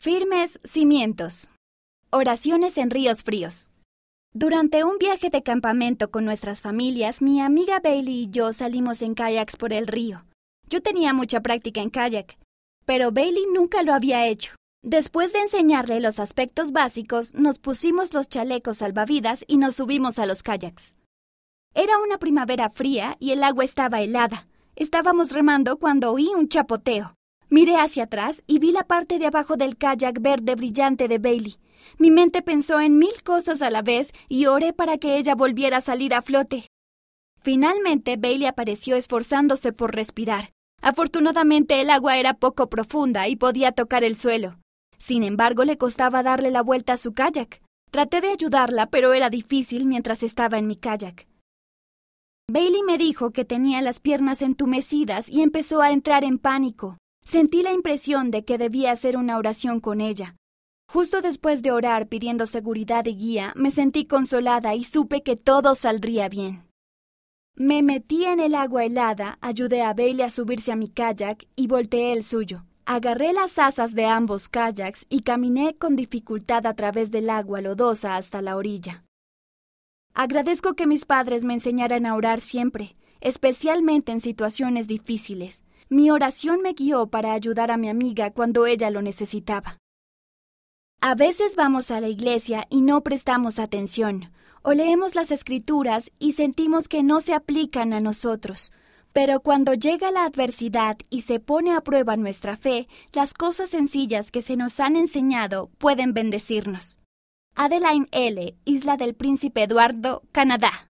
Firmes cimientos. Oraciones en ríos fríos. Durante un viaje de campamento con nuestras familias, mi amiga Bailey y yo salimos en kayaks por el río. Yo tenía mucha práctica en kayak, pero Bailey nunca lo había hecho. Después de enseñarle los aspectos básicos, nos pusimos los chalecos salvavidas y nos subimos a los kayaks. Era una primavera fría y el agua estaba helada. Estábamos remando cuando oí un chapoteo. Miré hacia atrás y vi la parte de abajo del kayak verde brillante de Bailey. Mi mente pensó en mil cosas a la vez y oré para que ella volviera a salir a flote. Finalmente Bailey apareció esforzándose por respirar. Afortunadamente el agua era poco profunda y podía tocar el suelo. Sin embargo, le costaba darle la vuelta a su kayak. Traté de ayudarla, pero era difícil mientras estaba en mi kayak. Bailey me dijo que tenía las piernas entumecidas y empezó a entrar en pánico. Sentí la impresión de que debía hacer una oración con ella. Justo después de orar pidiendo seguridad y guía, me sentí consolada y supe que todo saldría bien. Me metí en el agua helada, ayudé a Bailey a subirse a mi kayak y volteé el suyo. Agarré las asas de ambos kayaks y caminé con dificultad a través del agua lodosa hasta la orilla. Agradezco que mis padres me enseñaran a orar siempre, especialmente en situaciones difíciles. Mi oración me guió para ayudar a mi amiga cuando ella lo necesitaba. A veces vamos a la iglesia y no prestamos atención, o leemos las escrituras y sentimos que no se aplican a nosotros. Pero cuando llega la adversidad y se pone a prueba nuestra fe, las cosas sencillas que se nos han enseñado pueden bendecirnos. Adeline L., Isla del Príncipe Eduardo, Canadá.